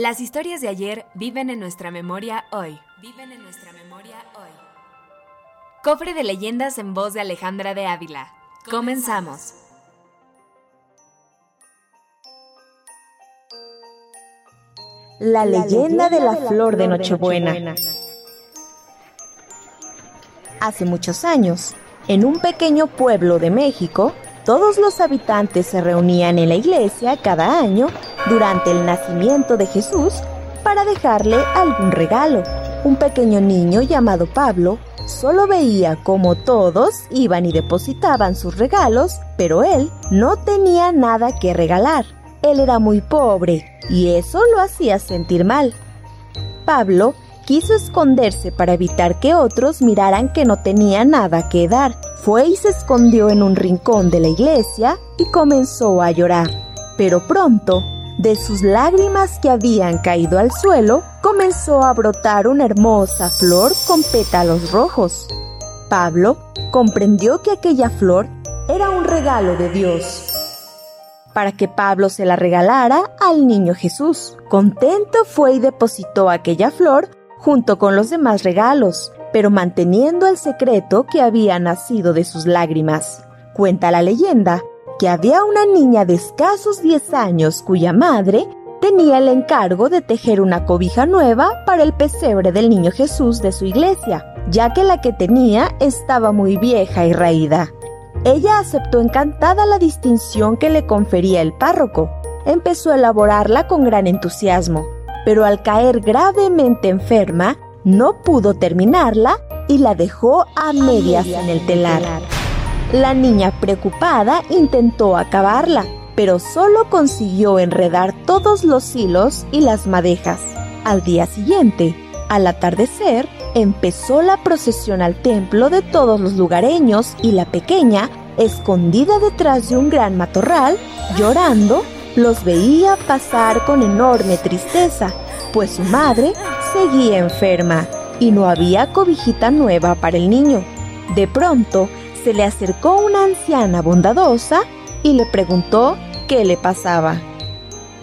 Las historias de ayer viven en nuestra memoria hoy. Viven en nuestra memoria hoy. Cofre de leyendas en voz de Alejandra de Ávila. Comenzamos. La leyenda de la flor de Nochebuena. Hace muchos años, en un pequeño pueblo de México, todos los habitantes se reunían en la iglesia cada año durante el nacimiento de Jesús para dejarle algún regalo. Un pequeño niño llamado Pablo solo veía cómo todos iban y depositaban sus regalos, pero él no tenía nada que regalar. Él era muy pobre y eso lo hacía sentir mal. Pablo quiso esconderse para evitar que otros miraran que no tenía nada que dar. Fue y se escondió en un rincón de la iglesia y comenzó a llorar. Pero pronto, de sus lágrimas que habían caído al suelo, comenzó a brotar una hermosa flor con pétalos rojos. Pablo comprendió que aquella flor era un regalo de Dios para que Pablo se la regalara al niño Jesús. Contento fue y depositó aquella flor junto con los demás regalos, pero manteniendo el secreto que había nacido de sus lágrimas. Cuenta la leyenda que había una niña de escasos 10 años cuya madre tenía el encargo de tejer una cobija nueva para el pesebre del niño Jesús de su iglesia, ya que la que tenía estaba muy vieja y raída. Ella aceptó encantada la distinción que le confería el párroco. Empezó a elaborarla con gran entusiasmo, pero al caer gravemente enferma, no pudo terminarla y la dejó a medias en el telar. La niña preocupada intentó acabarla, pero solo consiguió enredar todos los hilos y las madejas. Al día siguiente, al atardecer, empezó la procesión al templo de todos los lugareños y la pequeña, escondida detrás de un gran matorral, llorando, los veía pasar con enorme tristeza, pues su madre seguía enferma y no había cobijita nueva para el niño. De pronto, se le acercó una anciana bondadosa y le preguntó qué le pasaba.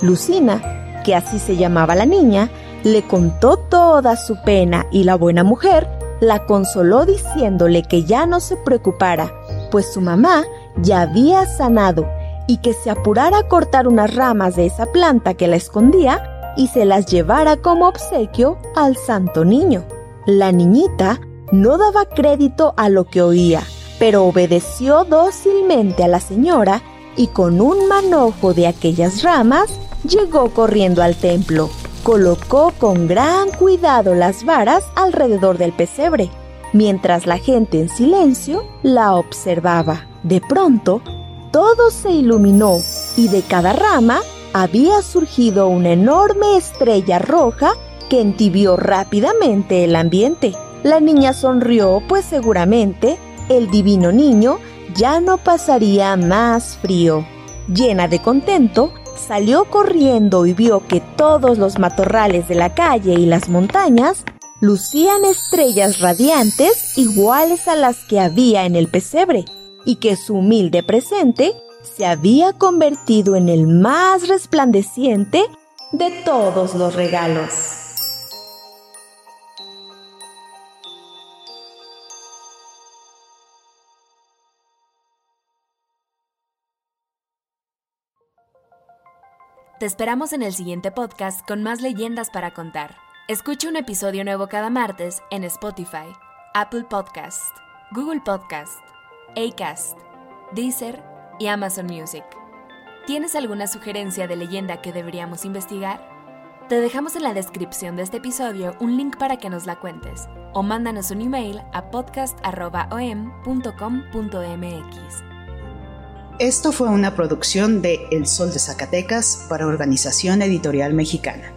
Lucina, que así se llamaba la niña, le contó toda su pena y la buena mujer la consoló diciéndole que ya no se preocupara, pues su mamá ya había sanado y que se apurara a cortar unas ramas de esa planta que la escondía y se las llevara como obsequio al santo niño. La niñita no daba crédito a lo que oía, pero obedeció dócilmente a la señora y con un manojo de aquellas ramas llegó corriendo al templo colocó con gran cuidado las varas alrededor del pesebre, mientras la gente en silencio la observaba. De pronto, todo se iluminó y de cada rama había surgido una enorme estrella roja que entibió rápidamente el ambiente. La niña sonrió, pues seguramente el divino niño ya no pasaría más frío. Llena de contento, salió corriendo y vio que todos los matorrales de la calle y las montañas lucían estrellas radiantes iguales a las que había en el pesebre, y que su humilde presente se había convertido en el más resplandeciente de todos los regalos. Te esperamos en el siguiente podcast con más leyendas para contar. Escucha un episodio nuevo cada martes en Spotify, Apple Podcast, Google Podcast, Acast, Deezer y Amazon Music. ¿Tienes alguna sugerencia de leyenda que deberíamos investigar? Te dejamos en la descripción de este episodio un link para que nos la cuentes o mándanos un email a podcast.om.com.mx. Esto fue una producción de El Sol de Zacatecas para Organización Editorial Mexicana.